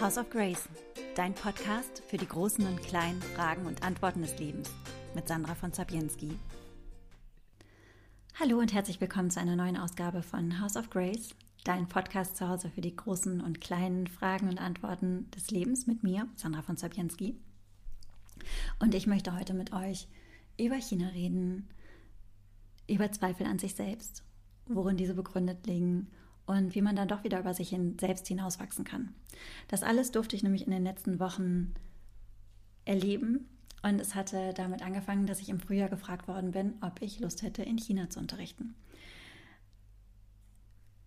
House of Grace, dein Podcast für die großen und kleinen Fragen und Antworten des Lebens mit Sandra von Zabienski. Hallo und herzlich willkommen zu einer neuen Ausgabe von House of Grace, dein Podcast zu Hause für die großen und kleinen Fragen und Antworten des Lebens mit mir, Sandra von Zabienski. Und ich möchte heute mit euch über China reden, über Zweifel an sich selbst, worin diese begründet liegen und wie man dann doch wieder über sich hin selbst hinauswachsen kann. Das alles durfte ich nämlich in den letzten Wochen erleben und es hatte damit angefangen, dass ich im Frühjahr gefragt worden bin, ob ich Lust hätte, in China zu unterrichten.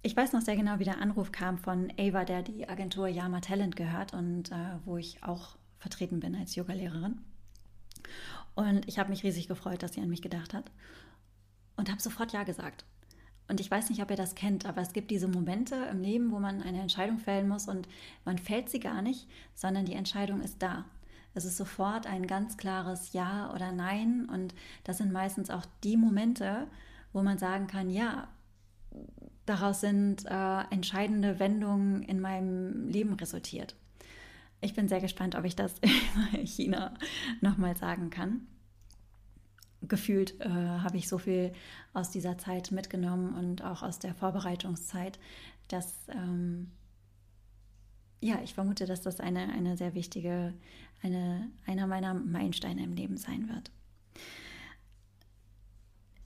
Ich weiß noch sehr genau, wie der Anruf kam von Ava, der die Agentur Yama Talent gehört und äh, wo ich auch vertreten bin als Yogalehrerin. Und ich habe mich riesig gefreut, dass sie an mich gedacht hat und habe sofort Ja gesagt. Und ich weiß nicht, ob ihr das kennt, aber es gibt diese Momente im Leben, wo man eine Entscheidung fällen muss und man fällt sie gar nicht, sondern die Entscheidung ist da. Es ist sofort ein ganz klares Ja oder Nein und das sind meistens auch die Momente, wo man sagen kann, ja, daraus sind äh, entscheidende Wendungen in meinem Leben resultiert. Ich bin sehr gespannt, ob ich das in China nochmal sagen kann gefühlt äh, habe ich so viel aus dieser Zeit mitgenommen und auch aus der Vorbereitungszeit, dass ähm, ja, ich vermute, dass das eine, eine sehr wichtige, eine, einer meiner Meilensteine im Leben sein wird.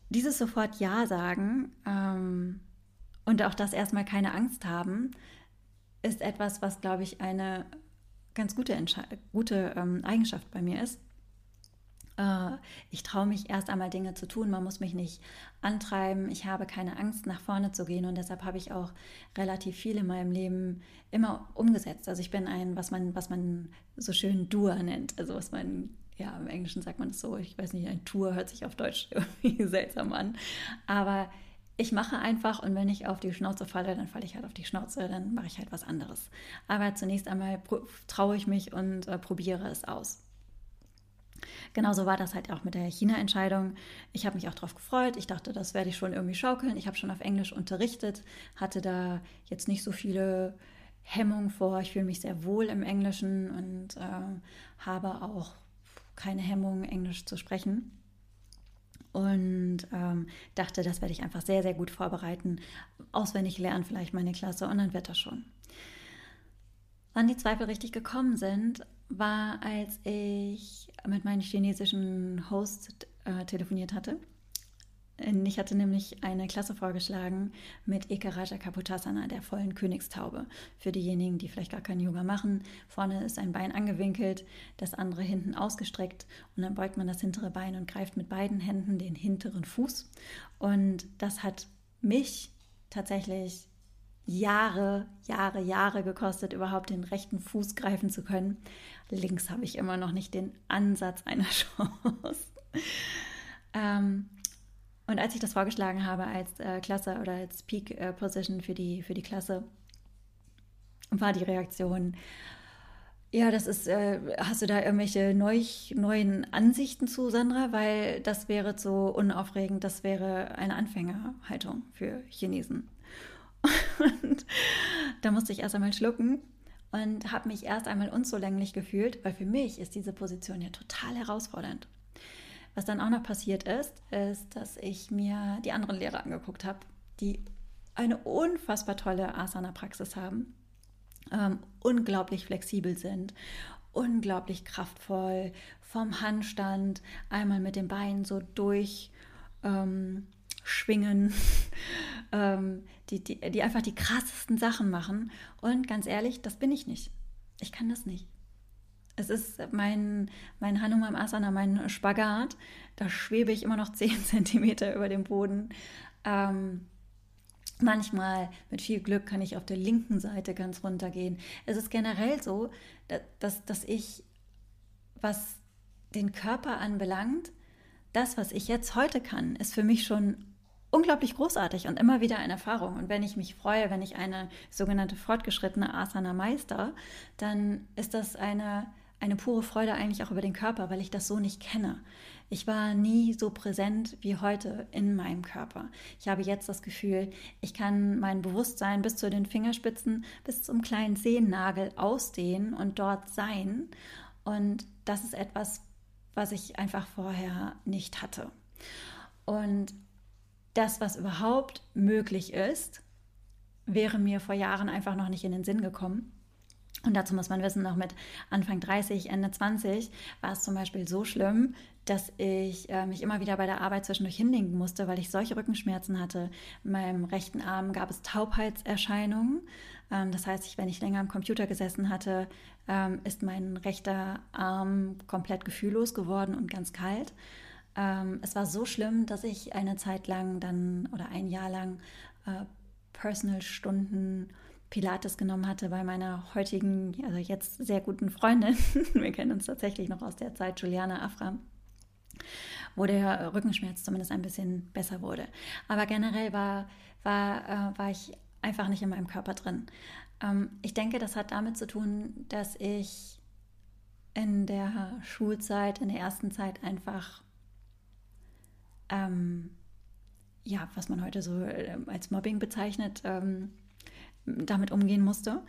Dieses sofort Ja sagen ähm, und auch das erstmal keine Angst haben, ist etwas, was, glaube ich, eine ganz gute, gute ähm, Eigenschaft bei mir ist ich traue mich erst einmal Dinge zu tun, man muss mich nicht antreiben, ich habe keine Angst, nach vorne zu gehen. Und deshalb habe ich auch relativ viel in meinem Leben immer umgesetzt. Also ich bin ein, was man, was man so schön Doer nennt, also was man ja, im Englischen sagt man es so, ich weiß nicht, ein Tour hört sich auf Deutsch irgendwie seltsam an, aber ich mache einfach und wenn ich auf die Schnauze falle, dann falle ich halt auf die Schnauze, dann mache ich halt was anderes. Aber zunächst einmal traue ich mich und äh, probiere es aus. Genauso war das halt auch mit der China-Entscheidung. Ich habe mich auch darauf gefreut. Ich dachte, das werde ich schon irgendwie schaukeln. Ich habe schon auf Englisch unterrichtet, hatte da jetzt nicht so viele Hemmungen vor. Ich fühle mich sehr wohl im Englischen und äh, habe auch keine Hemmung, Englisch zu sprechen. Und ähm, dachte, das werde ich einfach sehr, sehr gut vorbereiten. Auswendig lernen vielleicht meine Klasse und dann wird das schon. Wann die Zweifel richtig gekommen sind, war, als ich mit meinem chinesischen Host äh, telefoniert hatte. Ich hatte nämlich eine Klasse vorgeschlagen mit Ekaraja Kaputasana, der vollen Königstaube. Für diejenigen, die vielleicht gar kein Yoga machen. Vorne ist ein Bein angewinkelt, das andere hinten ausgestreckt und dann beugt man das hintere Bein und greift mit beiden Händen den hinteren Fuß. Und das hat mich tatsächlich Jahre, Jahre, Jahre gekostet, überhaupt den rechten Fuß greifen zu können. Links habe ich immer noch nicht den Ansatz einer Chance. ähm, und als ich das vorgeschlagen habe als äh, Klasse oder als Peak äh, Position für die, für die Klasse, war die Reaktion, ja, das ist, äh, hast du da irgendwelche neu, neuen Ansichten zu, Sandra? Weil das wäre so unaufregend, das wäre eine Anfängerhaltung für Chinesen. Und da musste ich erst einmal schlucken und habe mich erst einmal unzulänglich gefühlt, weil für mich ist diese Position ja total herausfordernd. Was dann auch noch passiert ist, ist, dass ich mir die anderen Lehrer angeguckt habe, die eine unfassbar tolle Asana-Praxis haben, ähm, unglaublich flexibel sind, unglaublich kraftvoll, vom Handstand einmal mit den Beinen so durch. Ähm, ähm, die, die, die einfach die krassesten Sachen machen. Und ganz ehrlich, das bin ich nicht. Ich kann das nicht. Es ist mein, mein Hanuman Asana, mein Spagat. Da schwebe ich immer noch 10 Zentimeter über dem Boden. Ähm, manchmal, mit viel Glück, kann ich auf der linken Seite ganz runter gehen. Es ist generell so, dass, dass ich, was den Körper anbelangt, das, was ich jetzt heute kann, ist für mich schon unglaublich großartig und immer wieder eine Erfahrung. Und wenn ich mich freue, wenn ich eine sogenannte fortgeschrittene Asana meister, dann ist das eine, eine pure Freude eigentlich auch über den Körper, weil ich das so nicht kenne. Ich war nie so präsent wie heute in meinem Körper. Ich habe jetzt das Gefühl, ich kann mein Bewusstsein bis zu den Fingerspitzen, bis zum kleinen Zehennagel ausdehnen und dort sein. Und das ist etwas, was ich einfach vorher nicht hatte. Und das, was überhaupt möglich ist, wäre mir vor Jahren einfach noch nicht in den Sinn gekommen. Und dazu muss man wissen, noch mit Anfang 30, Ende 20 war es zum Beispiel so schlimm, dass ich äh, mich immer wieder bei der Arbeit zwischendurch hinlegen musste, weil ich solche Rückenschmerzen hatte. In meinem rechten Arm gab es Taubheitserscheinungen. Ähm, das heißt, ich, wenn ich länger am Computer gesessen hatte, ähm, ist mein rechter Arm komplett gefühllos geworden und ganz kalt. Ähm, es war so schlimm, dass ich eine Zeit lang dann oder ein Jahr lang äh, Personal-Stunden Pilates genommen hatte bei meiner heutigen, also jetzt sehr guten Freundin. Wir kennen uns tatsächlich noch aus der Zeit, Juliana Afram wo der Rückenschmerz zumindest ein bisschen besser wurde. Aber generell war, war, äh, war ich einfach nicht in meinem Körper drin. Ähm, ich denke, das hat damit zu tun, dass ich in der Schulzeit, in der ersten Zeit einfach ähm, ja, was man heute so äh, als Mobbing bezeichnet, ähm, damit umgehen musste.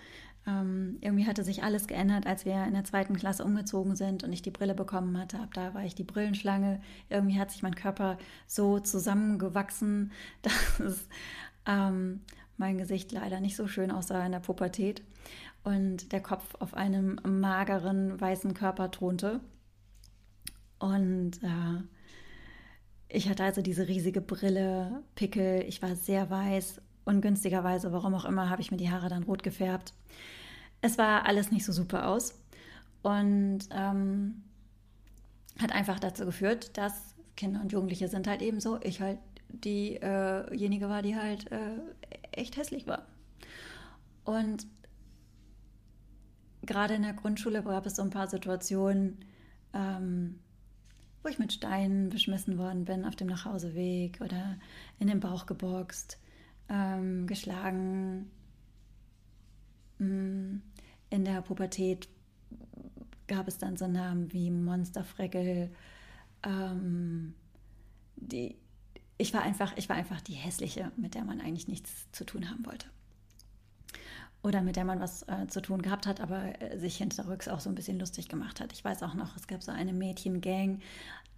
Ähm, irgendwie hatte sich alles geändert, als wir in der zweiten Klasse umgezogen sind und ich die Brille bekommen hatte. Ab da war ich die Brillenschlange. Irgendwie hat sich mein Körper so zusammengewachsen, dass ähm, mein Gesicht leider nicht so schön aussah in der Pubertät und der Kopf auf einem mageren weißen Körper thronte. Und äh, ich hatte also diese riesige Brille, Pickel, ich war sehr weiß. Ungünstigerweise, warum auch immer, habe ich mir die Haare dann rot gefärbt. Es war alles nicht so super aus und ähm, hat einfach dazu geführt, dass Kinder und Jugendliche sind halt eben so. Ich halt diejenige äh war, die halt äh, echt hässlich war. Und gerade in der Grundschule gab es so ein paar Situationen, ähm, wo ich mit Steinen beschmissen worden bin auf dem Nachhauseweg oder in den Bauch geboxt, ähm, geschlagen. Mm, in der Pubertät gab es dann so Namen wie Monsterfreckel. Ähm, die, ich, war einfach, ich war einfach die hässliche, mit der man eigentlich nichts zu tun haben wollte oder mit der man was äh, zu tun gehabt hat, aber äh, sich hinterrücks auch so ein bisschen lustig gemacht hat. Ich weiß auch noch, es gab so eine Mädchengang,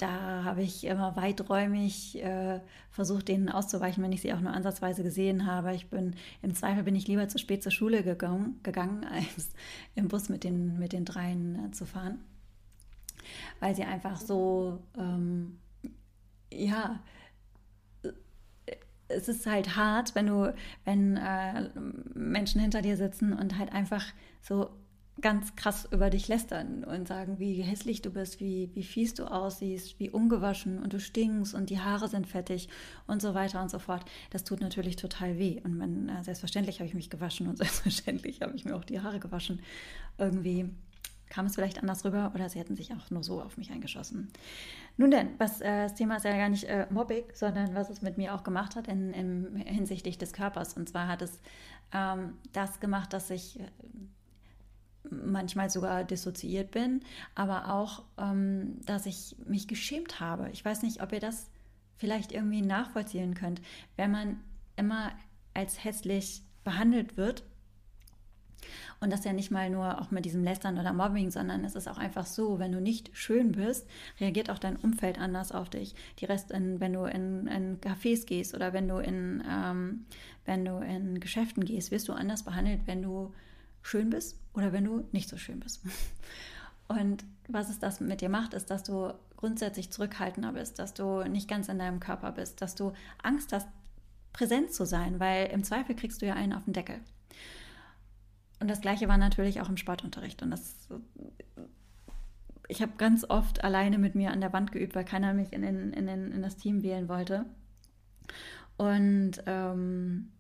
da habe ich immer weiträumig äh, versucht, denen auszuweichen, wenn ich sie auch nur ansatzweise gesehen habe. Ich bin, im Zweifel bin ich lieber zu spät zur Schule gegangen, gegangen als im Bus mit den, mit den dreien äh, zu fahren, weil sie einfach so, ähm, ja, es ist halt hart, wenn du, wenn äh, Menschen hinter dir sitzen und halt einfach so ganz krass über dich lästern und sagen, wie hässlich du bist, wie, wie fies du aussiehst, wie ungewaschen und du stinkst und die Haare sind fettig und so weiter und so fort. Das tut natürlich total weh. Und man, äh, selbstverständlich habe ich mich gewaschen und selbstverständlich habe ich mir auch die Haare gewaschen. Irgendwie kam es vielleicht anders rüber oder sie hätten sich auch nur so auf mich eingeschossen. Nun denn, was, äh, das Thema ist ja gar nicht äh, Mobbing, sondern was es mit mir auch gemacht hat in, in hinsichtlich des Körpers. Und zwar hat es ähm, das gemacht, dass ich äh, manchmal sogar dissoziiert bin, aber auch, ähm, dass ich mich geschämt habe. Ich weiß nicht, ob ihr das vielleicht irgendwie nachvollziehen könnt. Wenn man immer als hässlich behandelt wird, und das ja nicht mal nur auch mit diesem Lästern oder Mobbing, sondern es ist auch einfach so, wenn du nicht schön bist, reagiert auch dein Umfeld anders auf dich. Die Rest, in, wenn du in, in Cafés gehst oder wenn du in, ähm, wenn du in Geschäften gehst, wirst du anders behandelt, wenn du schön bist oder wenn du nicht so schön bist. Und was es das mit dir macht, ist, dass du grundsätzlich zurückhaltender bist, dass du nicht ganz in deinem Körper bist, dass du Angst hast, präsent zu sein, weil im Zweifel kriegst du ja einen auf den Deckel. Und das gleiche war natürlich auch im Sportunterricht. Und das, ich habe ganz oft alleine mit mir an der Wand geübt, weil keiner mich in, den, in, in das Team wählen wollte. Und ähm,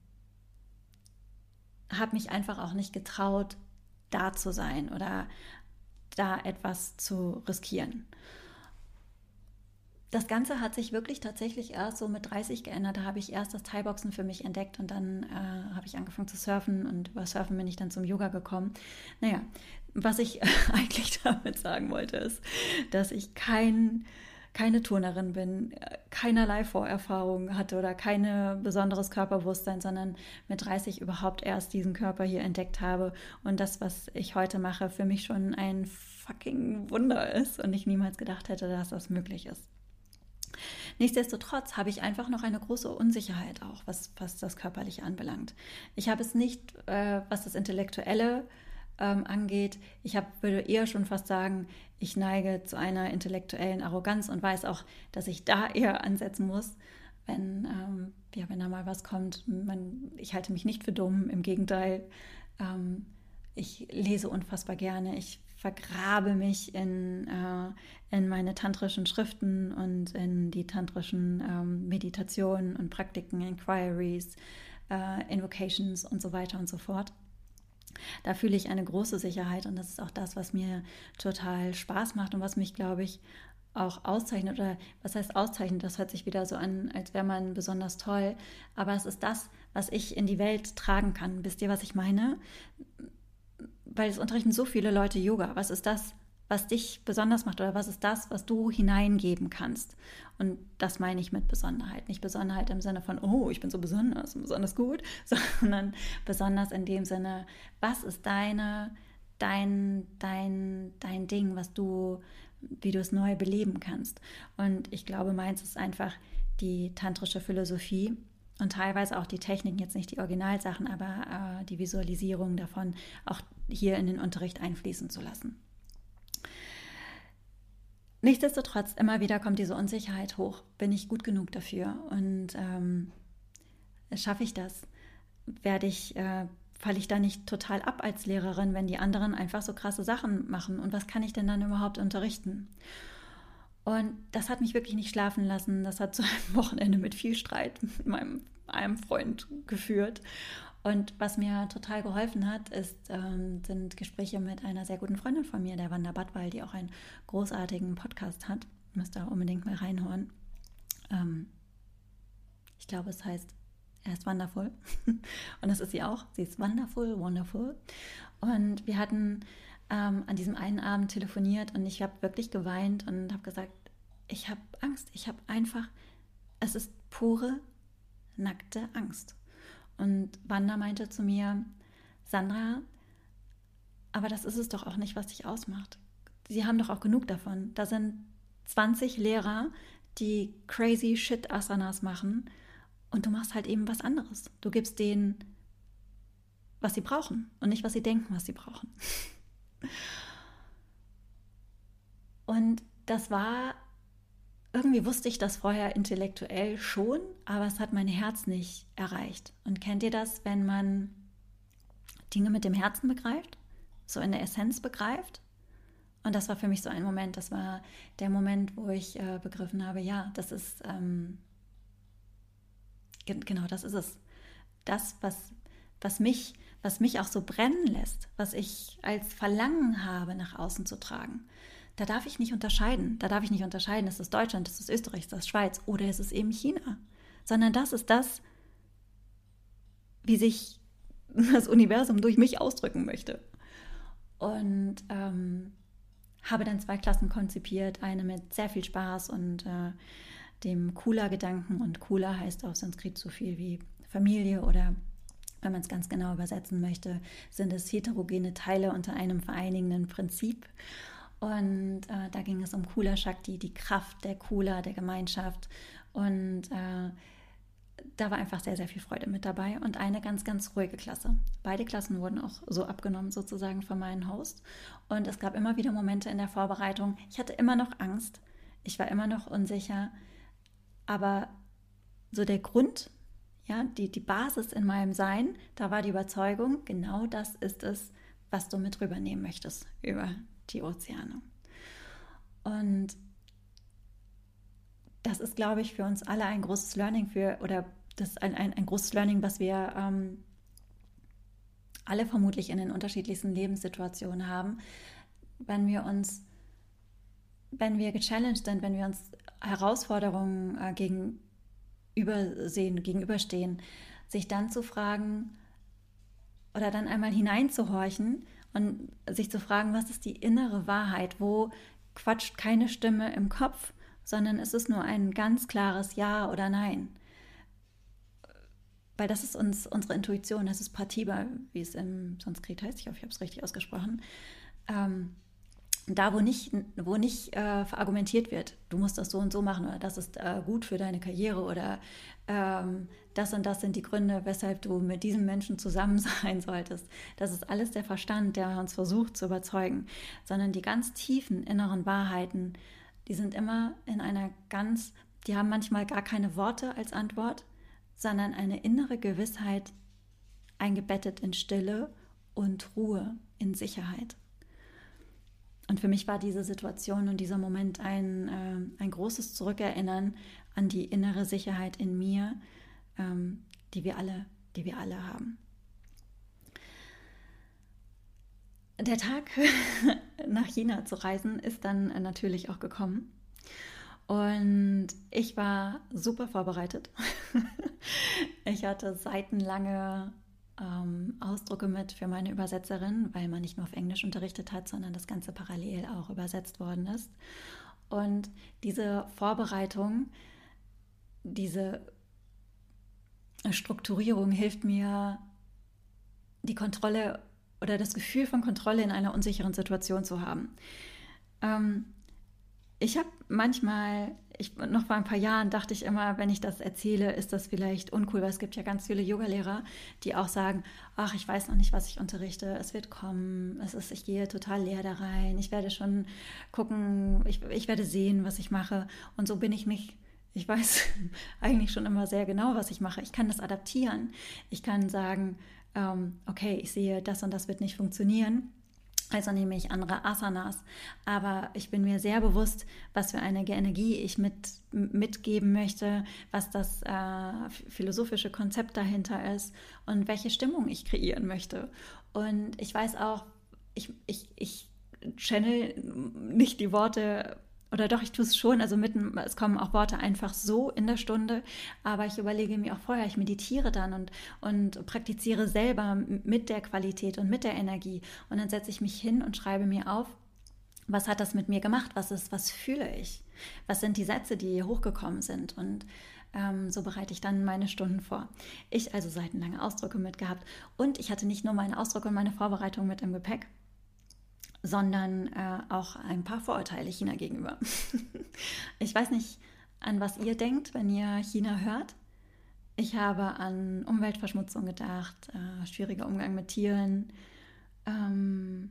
habe mich einfach auch nicht getraut, da zu sein oder da etwas zu riskieren das Ganze hat sich wirklich tatsächlich erst so mit 30 geändert. Da habe ich erst das Thai-Boxen für mich entdeckt und dann äh, habe ich angefangen zu surfen und über Surfen bin ich dann zum Yoga gekommen. Naja, was ich eigentlich damit sagen wollte, ist, dass ich kein, keine Turnerin bin, keinerlei Vorerfahrung hatte oder kein besonderes Körperbewusstsein, sondern mit 30 überhaupt erst diesen Körper hier entdeckt habe und das, was ich heute mache, für mich schon ein fucking Wunder ist und ich niemals gedacht hätte, dass das möglich ist. Nichtsdestotrotz habe ich einfach noch eine große Unsicherheit auch, was, was das Körperliche anbelangt. Ich habe es nicht, äh, was das Intellektuelle ähm, angeht. Ich hab, würde eher schon fast sagen, ich neige zu einer intellektuellen Arroganz und weiß auch, dass ich da eher ansetzen muss, wenn, ähm, ja, wenn da mal was kommt. Man, ich halte mich nicht für dumm, im Gegenteil. Ähm, ich lese unfassbar gerne. Ich vergrabe mich in, äh, in meine tantrischen Schriften und in die tantrischen ähm, Meditationen und Praktiken, Inquiries, äh, Invocations und so weiter und so fort. Da fühle ich eine große Sicherheit und das ist auch das, was mir total Spaß macht und was mich, glaube ich, auch auszeichnet oder was heißt auszeichnet, das hört sich wieder so an, als wäre man besonders toll, aber es ist das, was ich in die Welt tragen kann. Wisst ihr, was ich meine? weil es unterrichten so viele Leute Yoga. Was ist das, was dich besonders macht oder was ist das, was du hineingeben kannst? Und das meine ich mit Besonderheit. Nicht Besonderheit im Sinne von, oh, ich bin so besonders und besonders gut, sondern besonders in dem Sinne, was ist deine, dein, dein, dein Ding, was du, wie du es neu beleben kannst. Und ich glaube, meins ist einfach die tantrische Philosophie und teilweise auch die Techniken, jetzt nicht die Originalsachen, aber äh, die Visualisierung davon auch hier in den Unterricht einfließen zu lassen. Nichtsdestotrotz, immer wieder kommt diese Unsicherheit hoch. Bin ich gut genug dafür? Und ähm, schaffe ich das? Werde ich, äh, falle ich da nicht total ab als Lehrerin, wenn die anderen einfach so krasse Sachen machen? Und was kann ich denn dann überhaupt unterrichten? Und das hat mich wirklich nicht schlafen lassen. Das hat zu einem Wochenende mit viel Streit mit meinem einem Freund geführt. Und was mir total geholfen hat, ist, ähm, sind Gespräche mit einer sehr guten Freundin von mir, der Wanda Badwal, die auch einen großartigen Podcast hat. Müsst ihr unbedingt mal reinhören. Ähm, ich glaube, es heißt, er ist wonderful. Und das ist sie auch. Sie ist wonderful, wonderful. Und wir hatten ähm, an diesem einen Abend telefoniert und ich habe wirklich geweint und habe gesagt, ich habe Angst. Ich habe einfach, es ist pure, nackte Angst. Und Wanda meinte zu mir, Sandra, aber das ist es doch auch nicht, was dich ausmacht. Sie haben doch auch genug davon. Da sind 20 Lehrer, die crazy shit Asanas machen und du machst halt eben was anderes. Du gibst denen, was sie brauchen und nicht, was sie denken, was sie brauchen. Und das war, irgendwie wusste ich das vorher intellektuell schon, aber es hat mein Herz nicht erreicht. Und kennt ihr das, wenn man Dinge mit dem Herzen begreift, so in der Essenz begreift? Und das war für mich so ein Moment, das war der Moment, wo ich äh, begriffen habe, ja, das ist, ähm, genau, das ist es. Das, was, was mich was mich auch so brennen lässt, was ich als Verlangen habe, nach außen zu tragen, da darf ich nicht unterscheiden. Da darf ich nicht unterscheiden, ist es Deutschland, ist es Österreich, ist es Schweiz oder ist es eben China. Sondern das ist das, wie sich das Universum durch mich ausdrücken möchte. Und ähm, habe dann zwei Klassen konzipiert, eine mit sehr viel Spaß und äh, dem Kula-Gedanken. Und Kula heißt auf Sanskrit so viel wie Familie oder wenn man es ganz genau übersetzen möchte, sind es heterogene Teile unter einem vereinigenden Prinzip. Und äh, da ging es um Kula Shakti, die Kraft der Kula, der Gemeinschaft. Und äh, da war einfach sehr, sehr viel Freude mit dabei und eine ganz, ganz ruhige Klasse. Beide Klassen wurden auch so abgenommen sozusagen von meinem Host. Und es gab immer wieder Momente in der Vorbereitung. Ich hatte immer noch Angst. Ich war immer noch unsicher. Aber so der Grund, ja, die, die Basis in meinem Sein, da war die Überzeugung, genau das ist es, was du mit rübernehmen möchtest über die Ozeane. Und das ist, glaube ich, für uns alle ein großes Learning für, oder das ein, ein, ein großes Learning, was wir ähm, alle vermutlich in den unterschiedlichsten Lebenssituationen haben, wenn wir uns, wenn wir gechallenged sind, wenn wir uns Herausforderungen äh, gegen übersehen, gegenüberstehen, sich dann zu fragen oder dann einmal hineinzuhorchen und sich zu fragen, was ist die innere Wahrheit, wo quatscht keine Stimme im Kopf, sondern es ist nur ein ganz klares Ja oder Nein. Weil das ist uns unsere Intuition, das ist Patiba, wie es im Sanskrit heißt. Ich hoffe, ich habe es richtig ausgesprochen. Ähm, da, wo nicht, wo nicht äh, argumentiert wird, du musst das so und so machen oder das ist äh, gut für deine Karriere oder ähm, das und das sind die Gründe, weshalb du mit diesem Menschen zusammen sein solltest. Das ist alles der Verstand, der uns versucht zu überzeugen, sondern die ganz tiefen inneren Wahrheiten, die sind immer in einer ganz, die haben manchmal gar keine Worte als Antwort, sondern eine innere Gewissheit eingebettet in Stille und Ruhe, in Sicherheit. Und für mich war diese Situation und dieser Moment ein, äh, ein großes Zurückerinnern an die innere Sicherheit in mir, ähm, die wir alle, die wir alle haben. Der Tag nach China zu reisen ist dann natürlich auch gekommen. Und ich war super vorbereitet. ich hatte seitenlange ähm, Ausdrucke mit für meine Übersetzerin, weil man nicht nur auf Englisch unterrichtet hat, sondern das Ganze parallel auch übersetzt worden ist. Und diese Vorbereitung, diese Strukturierung hilft mir, die Kontrolle oder das Gefühl von Kontrolle in einer unsicheren Situation zu haben. Ähm, ich habe manchmal, ich, noch vor ein paar Jahren dachte ich immer, wenn ich das erzähle, ist das vielleicht uncool, weil es gibt ja ganz viele Yogalehrer, die auch sagen, ach, ich weiß noch nicht, was ich unterrichte, es wird kommen, es ist, ich gehe total leer da rein, ich werde schon gucken, ich, ich werde sehen, was ich mache. Und so bin ich nicht. Ich weiß eigentlich schon immer sehr genau, was ich mache. Ich kann das adaptieren. Ich kann sagen, ähm, okay, ich sehe, das und das wird nicht funktionieren also nehme ich andere Asanas. Aber ich bin mir sehr bewusst, was für eine Energie ich mit, mitgeben möchte, was das äh, philosophische Konzept dahinter ist und welche Stimmung ich kreieren möchte. Und ich weiß auch, ich, ich, ich channel nicht die Worte oder doch, ich tue es schon, also mitten, es kommen auch Worte einfach so in der Stunde, aber ich überlege mir auch vorher, ich meditiere dann und, und praktiziere selber mit der Qualität und mit der Energie. Und dann setze ich mich hin und schreibe mir auf, was hat das mit mir gemacht, was ist, was fühle ich, was sind die Sätze, die hochgekommen sind? Und ähm, so bereite ich dann meine Stunden vor. Ich also seitenlange Ausdrücke mitgehabt. Und ich hatte nicht nur meine Ausdrücke und meine Vorbereitung mit im Gepäck, sondern äh, auch ein paar Vorurteile China gegenüber. ich weiß nicht, an was ihr denkt, wenn ihr China hört. Ich habe an Umweltverschmutzung gedacht, äh, schwieriger Umgang mit Tieren. Ähm,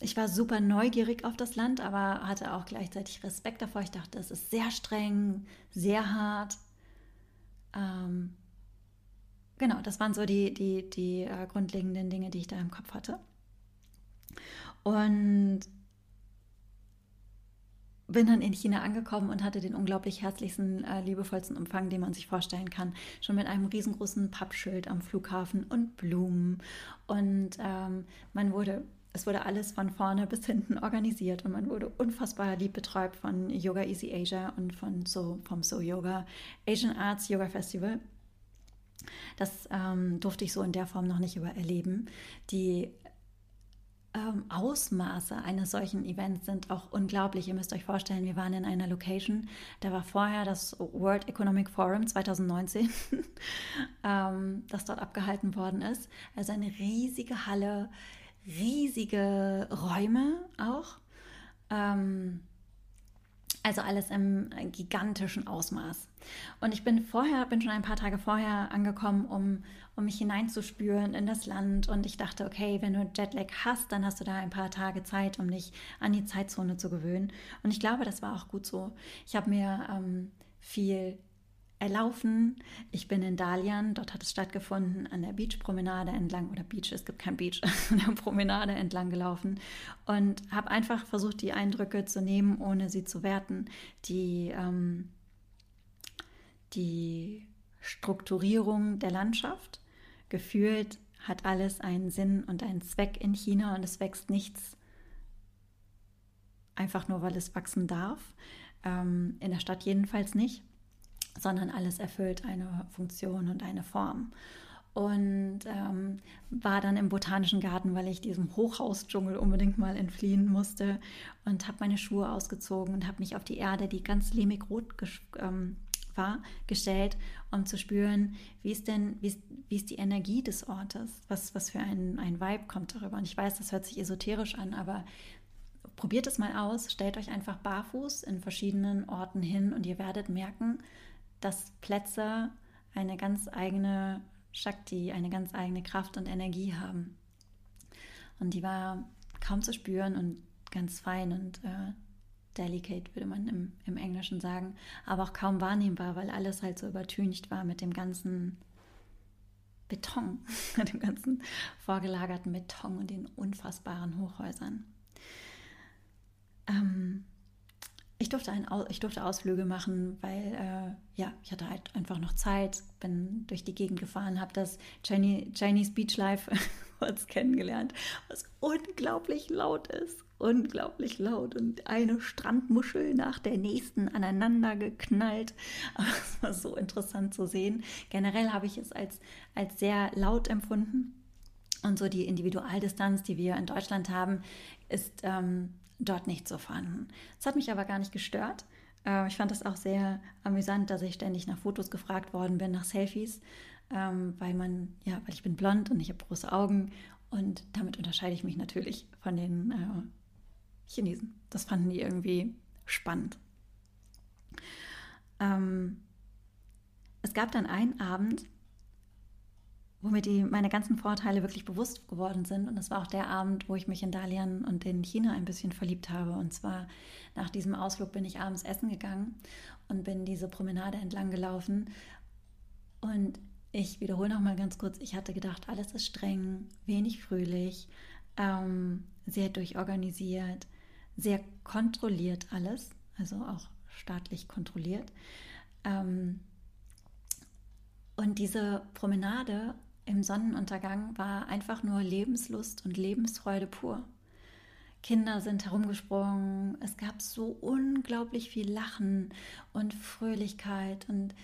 ich war super neugierig auf das Land, aber hatte auch gleichzeitig Respekt davor. Ich dachte, es ist sehr streng, sehr hart. Ähm, genau, das waren so die, die, die äh, grundlegenden Dinge, die ich da im Kopf hatte. Und bin dann in China angekommen und hatte den unglaublich herzlichsten, äh, liebevollsten Empfang, den man sich vorstellen kann. Schon mit einem riesengroßen Pappschild am Flughafen und Blumen. Und ähm, man wurde, es wurde alles von vorne bis hinten organisiert und man wurde unfassbar lieb betreut von Yoga Easy Asia und von so, vom So Yoga Asian Arts Yoga Festival. Das ähm, durfte ich so in der Form noch nicht übererleben. Die ähm, Ausmaße eines solchen Events sind auch unglaublich. Ihr müsst euch vorstellen, wir waren in einer Location, da war vorher das World Economic Forum 2019, ähm, das dort abgehalten worden ist. Also eine riesige Halle, riesige Räume auch. Ähm, also alles im gigantischen Ausmaß. Und ich bin vorher, bin schon ein paar Tage vorher angekommen, um, um mich hineinzuspüren in das Land. Und ich dachte, okay, wenn du Jetlag hast, dann hast du da ein paar Tage Zeit, um dich an die Zeitzone zu gewöhnen. Und ich glaube, das war auch gut so. Ich habe mir ähm, viel erlaufen. Ich bin in Dalian, dort hat es stattgefunden, an der Beachpromenade entlang, oder Beach, es gibt kein Beach, an der Promenade entlang gelaufen und habe einfach versucht, die Eindrücke zu nehmen, ohne sie zu werten. Die, ähm, die Strukturierung der Landschaft, gefühlt hat alles einen Sinn und einen Zweck in China und es wächst nichts einfach nur, weil es wachsen darf. Ähm, in der Stadt jedenfalls nicht sondern alles erfüllt eine Funktion und eine Form. Und ähm, war dann im Botanischen Garten, weil ich diesem Hochhausdschungel unbedingt mal entfliehen musste und habe meine Schuhe ausgezogen und habe mich auf die Erde, die ganz lehmig rot ähm, war, gestellt, um zu spüren, wie ist denn, wie ist, wie ist die Energie des Ortes, was, was für ein, ein Vibe kommt darüber. Und ich weiß, das hört sich esoterisch an, aber probiert es mal aus, stellt euch einfach barfuß in verschiedenen Orten hin und ihr werdet merken, dass Plätze eine ganz eigene Shakti, eine ganz eigene Kraft und Energie haben. Und die war kaum zu spüren und ganz fein und äh, delicate, würde man im, im Englischen sagen, aber auch kaum wahrnehmbar, weil alles halt so übertüncht war mit dem ganzen Beton, mit dem ganzen vorgelagerten Beton und den unfassbaren Hochhäusern. Ähm, ich durfte, ein, ich durfte Ausflüge machen, weil äh, ja, ich hatte halt einfach noch Zeit, bin durch die Gegend gefahren, habe das Chinese, Beach Life kennengelernt, was unglaublich laut ist, unglaublich laut und eine Strandmuschel nach der nächsten aneinander geknallt. Aber es war so interessant zu sehen. Generell habe ich es als, als sehr laut empfunden. Und so die Individualdistanz, die wir in Deutschland haben, ist ähm, dort nicht so vorhanden. Es hat mich aber gar nicht gestört. Äh, ich fand das auch sehr amüsant, dass ich ständig nach Fotos gefragt worden bin, nach Selfies, ähm, weil man, ja, weil ich bin blond und ich habe große Augen und damit unterscheide ich mich natürlich von den äh, Chinesen. Das fanden die irgendwie spannend. Ähm, es gab dann einen Abend, wo mir die, meine ganzen Vorteile wirklich bewusst geworden sind. Und es war auch der Abend, wo ich mich in Dalian und in China ein bisschen verliebt habe. Und zwar nach diesem Ausflug bin ich abends essen gegangen und bin diese Promenade entlang gelaufen. Und ich wiederhole noch mal ganz kurz, ich hatte gedacht, alles ist streng, wenig fröhlich, ähm, sehr durchorganisiert, sehr kontrolliert alles, also auch staatlich kontrolliert. Ähm, und diese Promenade im Sonnenuntergang war einfach nur Lebenslust und Lebensfreude pur. Kinder sind herumgesprungen, es gab so unglaublich viel Lachen und Fröhlichkeit und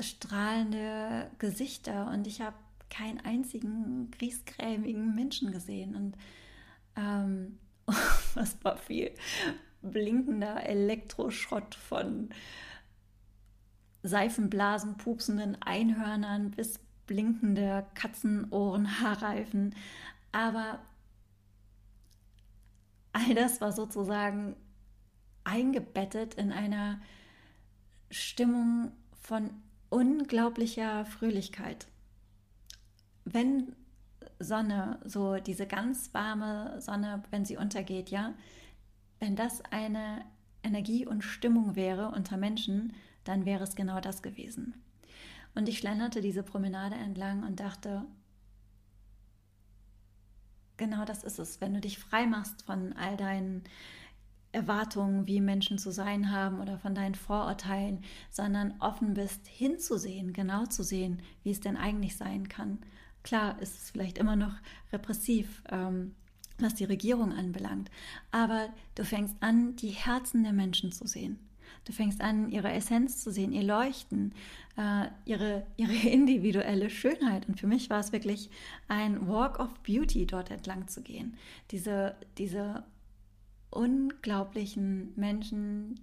strahlende Gesichter und ich habe keinen einzigen griesgrämigen Menschen gesehen und ähm, was war viel blinkender Elektroschrott von Seifenblasen, pupsenden Einhörnern bis blinkende Katzenohren, Haarreifen. Aber all das war sozusagen eingebettet in einer Stimmung von unglaublicher Fröhlichkeit. Wenn Sonne, so diese ganz warme Sonne, wenn sie untergeht, ja, wenn das eine Energie und Stimmung wäre unter Menschen, dann wäre es genau das gewesen. Und ich schlenderte diese Promenade entlang und dachte, genau das ist es, wenn du dich frei machst von all deinen Erwartungen, wie Menschen zu sein haben oder von deinen Vorurteilen, sondern offen bist, hinzusehen, genau zu sehen, wie es denn eigentlich sein kann. Klar ist es vielleicht immer noch repressiv, ähm, was die Regierung anbelangt, aber du fängst an, die Herzen der Menschen zu sehen. Du fängst an, ihre Essenz zu sehen, ihr Leuchten, äh, ihre, ihre individuelle Schönheit. Und für mich war es wirklich ein Walk of Beauty, dort entlang zu gehen. Diese, diese unglaublichen Menschen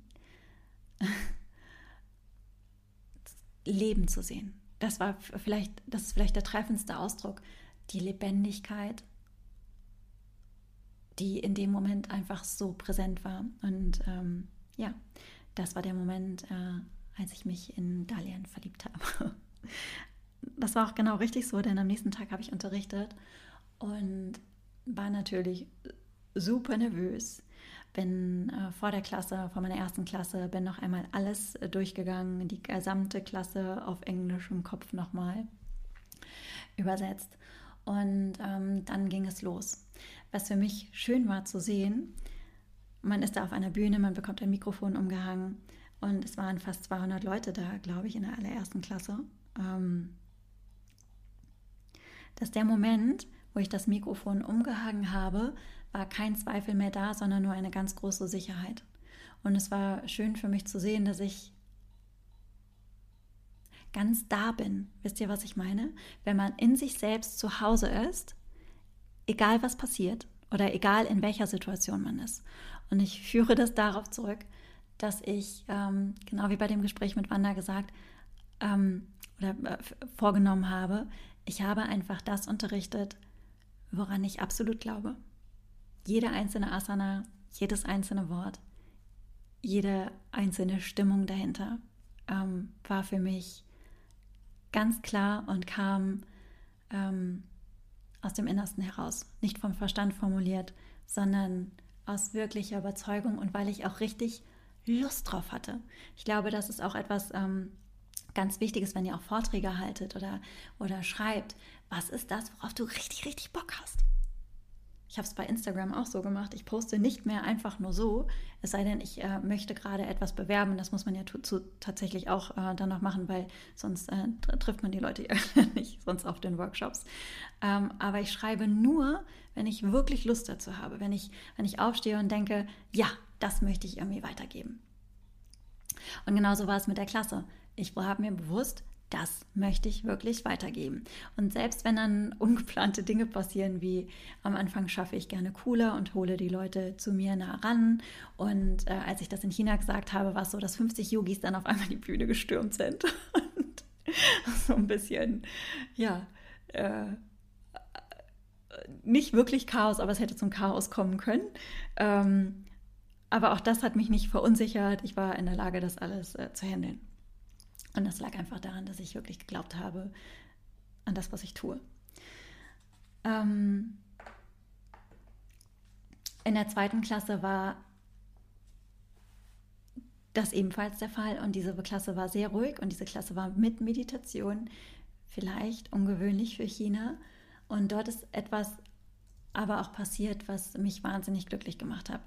leben zu sehen. Das war vielleicht, das ist vielleicht der treffendste Ausdruck. Die Lebendigkeit, die in dem Moment einfach so präsent war. Und ähm, ja, das war der Moment, äh, als ich mich in Dalian verliebt habe. Das war auch genau richtig so, denn am nächsten Tag habe ich unterrichtet und war natürlich super nervös. Bin äh, vor der Klasse, vor meiner ersten Klasse, bin noch einmal alles äh, durchgegangen, die gesamte Klasse auf Englisch im Kopf nochmal übersetzt. Und ähm, dann ging es los. Was für mich schön war zu sehen, man ist da auf einer Bühne, man bekommt ein Mikrofon umgehangen und es waren fast 200 Leute da, glaube ich, in der allerersten Klasse. Ähm, dass der Moment, wo ich das Mikrofon umgehangen habe, war kein Zweifel mehr da, sondern nur eine ganz große Sicherheit. Und es war schön für mich zu sehen, dass ich ganz da bin. Wisst ihr, was ich meine? Wenn man in sich selbst zu Hause ist, egal was passiert oder egal in welcher Situation man ist. Und ich führe das darauf zurück, dass ich, ähm, genau wie bei dem Gespräch mit Wanda gesagt ähm, oder äh, vorgenommen habe, ich habe einfach das unterrichtet, woran ich absolut glaube. Jede einzelne Asana, jedes einzelne Wort, jede einzelne Stimmung dahinter ähm, war für mich ganz klar und kam ähm, aus dem Innersten heraus, nicht vom Verstand formuliert, sondern aus wirklicher Überzeugung und weil ich auch richtig Lust drauf hatte. Ich glaube, das ist auch etwas ähm, ganz Wichtiges, wenn ihr auch Vorträge haltet oder, oder schreibt. Was ist das, worauf du richtig, richtig Bock hast? Ich habe es bei Instagram auch so gemacht. Ich poste nicht mehr einfach nur so, es sei denn, ich äh, möchte gerade etwas bewerben. Das muss man ja zu, tatsächlich auch äh, dann noch machen, weil sonst äh, trifft man die Leute ja nicht, sonst auf den Workshops. Ähm, aber ich schreibe nur, wenn ich wirklich Lust dazu habe, wenn ich, wenn ich aufstehe und denke, ja, das möchte ich irgendwie weitergeben. Und genauso war es mit der Klasse. Ich habe mir bewusst, das möchte ich wirklich weitergeben. Und selbst wenn dann ungeplante Dinge passieren, wie am Anfang schaffe ich gerne cooler und hole die Leute zu mir nah ran. Und äh, als ich das in China gesagt habe, war es so, dass 50 Yogis dann auf einmal die Bühne gestürmt sind. Und so ein bisschen, ja, äh, nicht wirklich Chaos, aber es hätte zum Chaos kommen können. Ähm, aber auch das hat mich nicht verunsichert. Ich war in der Lage, das alles äh, zu handeln. Und das lag einfach daran, dass ich wirklich geglaubt habe an das, was ich tue. Ähm, in der zweiten Klasse war das ebenfalls der Fall und diese Klasse war sehr ruhig und diese Klasse war mit Meditation, vielleicht ungewöhnlich für China. Und dort ist etwas aber auch passiert, was mich wahnsinnig glücklich gemacht hat.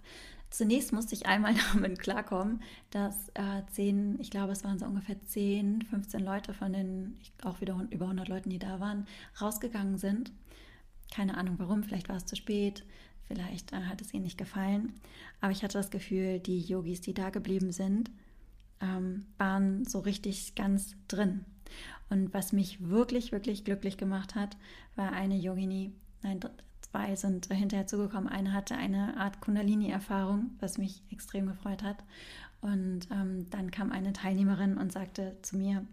Zunächst musste ich einmal damit klarkommen, dass äh, zehn, ich glaube, es waren so ungefähr 10, 15 Leute von den auch wieder über 100 Leuten, die da waren, rausgegangen sind. Keine Ahnung warum, vielleicht war es zu spät, vielleicht äh, hat es ihnen nicht gefallen. Aber ich hatte das Gefühl, die Yogis, die da geblieben sind, ähm, waren so richtig ganz drin. Und was mich wirklich, wirklich glücklich gemacht hat, war eine Yogini, nein, zwei sind hinterher zugekommen. Eine hatte eine Art Kundalini-Erfahrung, was mich extrem gefreut hat. Und ähm, dann kam eine Teilnehmerin und sagte zu mir,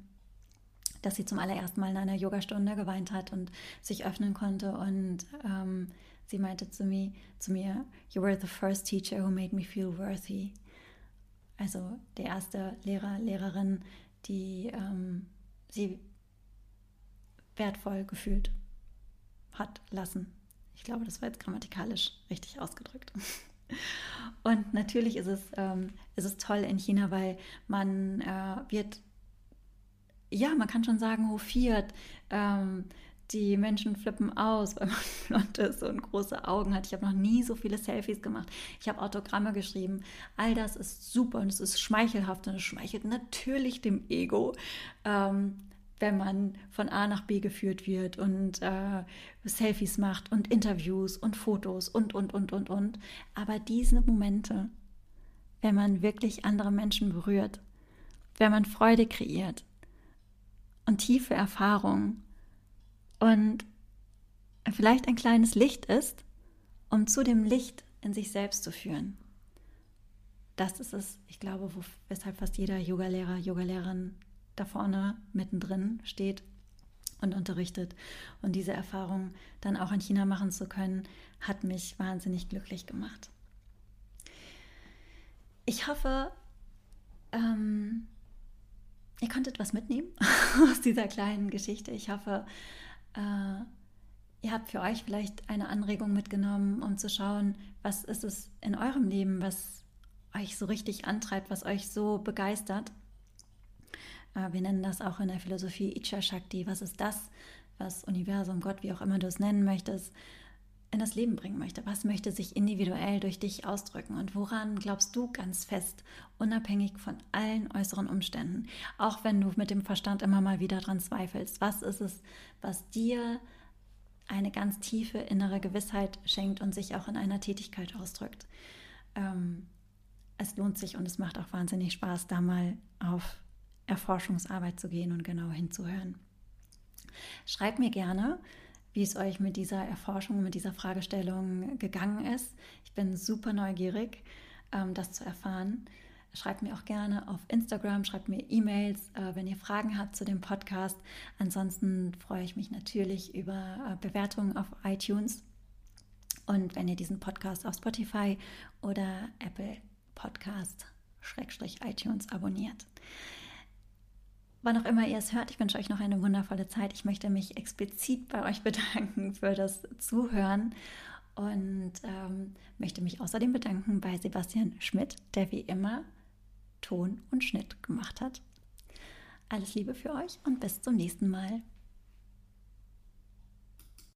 dass sie zum allerersten Mal in einer Yogastunde geweint hat und sich öffnen konnte. Und ähm, sie meinte zu mir, zu mir, You were the first teacher who made me feel worthy. Also der erste Lehrer, Lehrerin, die ähm, sie wertvoll gefühlt hat lassen. Ich glaube, das war jetzt grammatikalisch richtig ausgedrückt. Und natürlich ist es, ähm, ist es toll in China, weil man äh, wird, ja, man kann schon sagen, hofiert. Ähm, die Menschen flippen aus, weil man blond ist und große Augen hat. Ich habe noch nie so viele Selfies gemacht. Ich habe Autogramme geschrieben. All das ist super und es ist schmeichelhaft und es schmeichelt natürlich dem Ego. Ähm, wenn man von A nach B geführt wird und äh, Selfies macht und Interviews und Fotos und, und, und, und, und. Aber diese Momente, wenn man wirklich andere Menschen berührt, wenn man Freude kreiert und tiefe Erfahrungen und vielleicht ein kleines Licht ist, um zu dem Licht in sich selbst zu führen. Das ist es, ich glaube, weshalb fast jeder Yogalehrer, Yogalehrerin da vorne mittendrin steht und unterrichtet. Und diese Erfahrung dann auch in China machen zu können, hat mich wahnsinnig glücklich gemacht. Ich hoffe, ähm, ihr konntet was mitnehmen aus dieser kleinen Geschichte. Ich hoffe, äh, ihr habt für euch vielleicht eine Anregung mitgenommen, um zu schauen, was ist es in eurem Leben, was euch so richtig antreibt, was euch so begeistert. Äh, wir nennen das auch in der Philosophie Icha Shakti. Was ist das, was Universum, Gott, wie auch immer du es nennen möchtest, in das Leben bringen möchte? Was möchte sich individuell durch dich ausdrücken? Und woran glaubst du ganz fest, unabhängig von allen äußeren Umständen? Auch wenn du mit dem Verstand immer mal wieder dran zweifelst. Was ist es, was dir eine ganz tiefe innere Gewissheit schenkt und sich auch in einer Tätigkeit ausdrückt? Ähm, es lohnt sich und es macht auch wahnsinnig Spaß, da mal auf Erforschungsarbeit zu gehen und genau hinzuhören. Schreibt mir gerne, wie es euch mit dieser Erforschung, mit dieser Fragestellung gegangen ist. Ich bin super neugierig, ähm, das zu erfahren. Schreibt mir auch gerne auf Instagram, schreibt mir E-Mails, äh, wenn ihr Fragen habt zu dem Podcast. Ansonsten freue ich mich natürlich über äh, Bewertungen auf iTunes. Und wenn ihr diesen Podcast auf Spotify oder Apple Podcast Schrägstrich iTunes abonniert. Wann auch immer ihr es hört, ich wünsche euch noch eine wundervolle Zeit. Ich möchte mich explizit bei euch bedanken für das Zuhören und ähm, möchte mich außerdem bedanken bei Sebastian Schmidt, der wie immer Ton und Schnitt gemacht hat. Alles Liebe für euch und bis zum nächsten Mal.